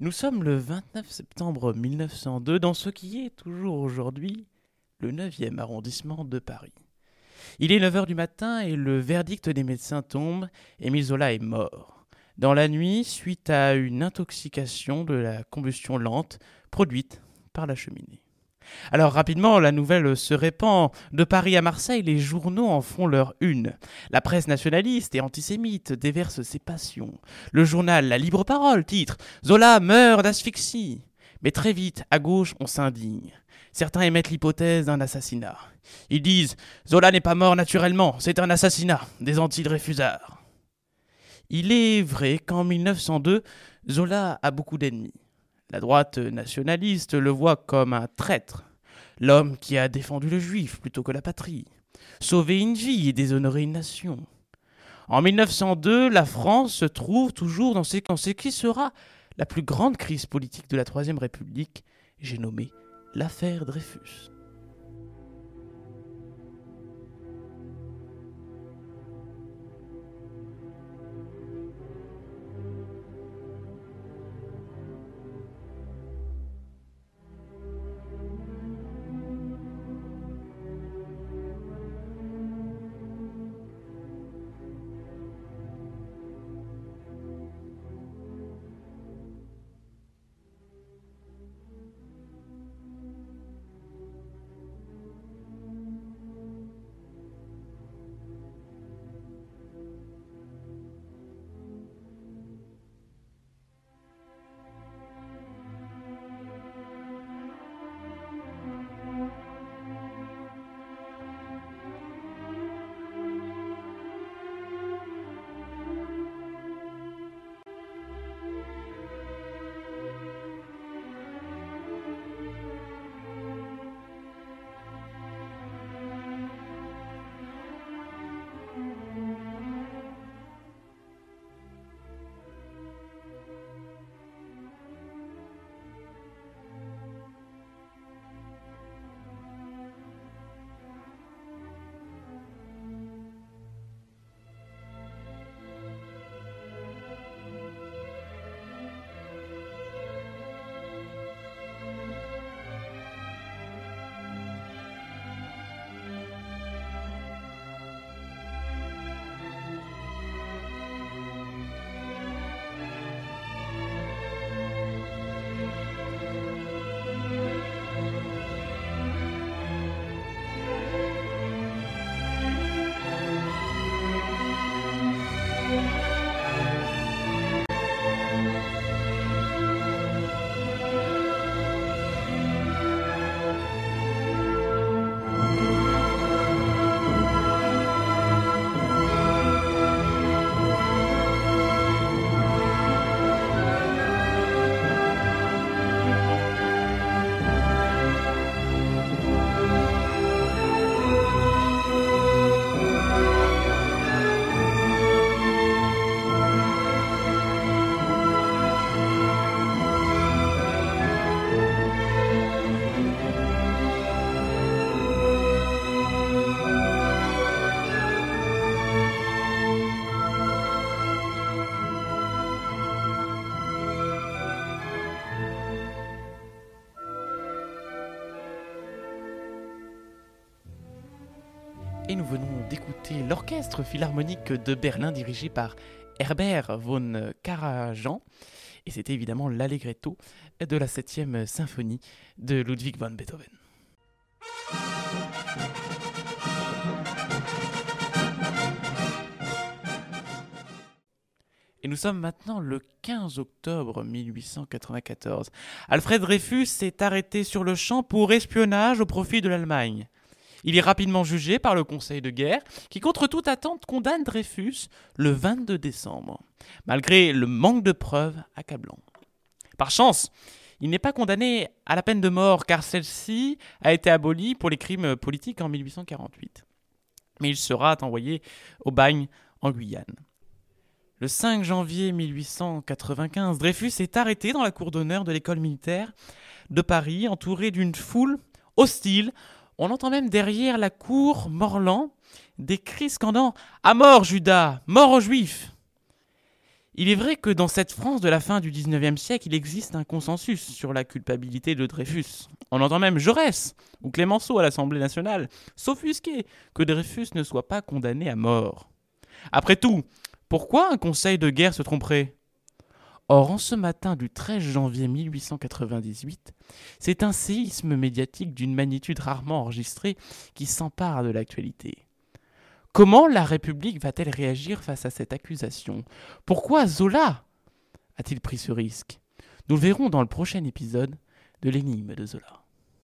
Nous sommes le 29 septembre 1902 dans ce qui est toujours aujourd'hui le 9e arrondissement de Paris. Il est 9h du matin et le verdict des médecins tombe, Émile Zola est mort. Dans la nuit, suite à une intoxication de la combustion lente produite par la cheminée. Alors rapidement, la nouvelle se répand. De Paris à Marseille, les journaux en font leur une. La presse nationaliste et antisémite déverse ses passions. Le journal La Libre Parole titre Zola meurt d'asphyxie. Mais très vite, à gauche, on s'indigne. Certains émettent l'hypothèse d'un assassinat. Ils disent Zola n'est pas mort naturellement, c'est un assassinat des anti-Dreyfusards. Il est vrai qu'en 1902, Zola a beaucoup d'ennemis. La droite nationaliste le voit comme un traître, l'homme qui a défendu le juif plutôt que la patrie, sauvé une vie et déshonoré une nation. En 1902, la France se trouve toujours dans ce, qui sera la plus grande crise politique de la Troisième République, j'ai nommé l'affaire Dreyfus. Et nous venons d'écouter l'orchestre philharmonique de Berlin dirigé par Herbert von Karajan. Et c'était évidemment l'allegretto de la 7e symphonie de Ludwig van Beethoven. Et nous sommes maintenant le 15 octobre 1894. Alfred Dreyfus s'est arrêté sur le champ pour espionnage au profit de l'Allemagne. Il est rapidement jugé par le Conseil de guerre, qui contre toute attente condamne Dreyfus le 22 décembre, malgré le manque de preuves accablant. Par chance, il n'est pas condamné à la peine de mort car celle-ci a été abolie pour les crimes politiques en 1848. Mais il sera envoyé au bagne en Guyane. Le 5 janvier 1895, Dreyfus est arrêté dans la cour d'honneur de l'école militaire de Paris, entouré d'une foule hostile on entend même derrière la cour Morland des cris scandant À mort, Judas Mort aux Juifs Il est vrai que dans cette France de la fin du XIXe siècle, il existe un consensus sur la culpabilité de Dreyfus. On entend même Jaurès ou Clémenceau à l'Assemblée nationale s'offusquer que Dreyfus ne soit pas condamné à mort. Après tout, pourquoi un conseil de guerre se tromperait? Or, en ce matin du 13 janvier 1898, c'est un séisme médiatique d'une magnitude rarement enregistrée qui s'empare de l'actualité. Comment la République va-t-elle réagir face à cette accusation? Pourquoi Zola a-t-il pris ce risque? Nous le verrons dans le prochain épisode de l'énigme de Zola.